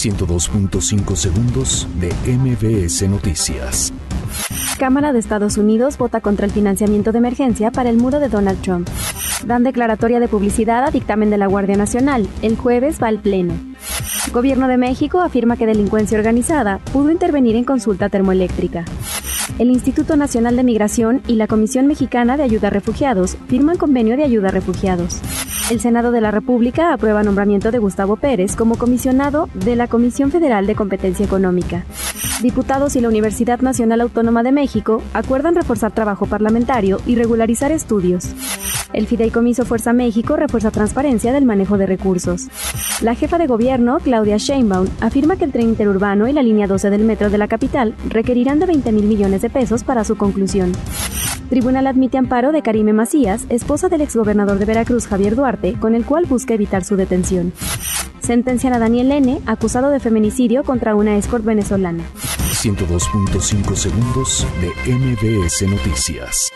102.5 segundos de MBS Noticias. Cámara de Estados Unidos vota contra el financiamiento de emergencia para el muro de Donald Trump. Dan declaratoria de publicidad a dictamen de la Guardia Nacional. El jueves va al Pleno. Gobierno de México afirma que delincuencia organizada pudo intervenir en consulta termoeléctrica. El Instituto Nacional de Migración y la Comisión Mexicana de Ayuda a Refugiados firman convenio de ayuda a refugiados. El Senado de la República aprueba nombramiento de Gustavo Pérez como comisionado de la Comisión Federal de Competencia Económica. Diputados y la Universidad Nacional Autónoma de México acuerdan reforzar trabajo parlamentario y regularizar estudios. El Fideicomiso Fuerza México refuerza transparencia del manejo de recursos. La jefa de gobierno, Claudia Sheinbaum, afirma que el tren interurbano y la línea 12 del metro de la capital requerirán de 20 mil millones de pesos para su conclusión. Tribunal admite amparo de Karime Macías, esposa del exgobernador de Veracruz Javier Duarte, con el cual busca evitar su detención. Sentencian a Daniel N., acusado de feminicidio contra una escort venezolana. 102.5 segundos de MBS Noticias.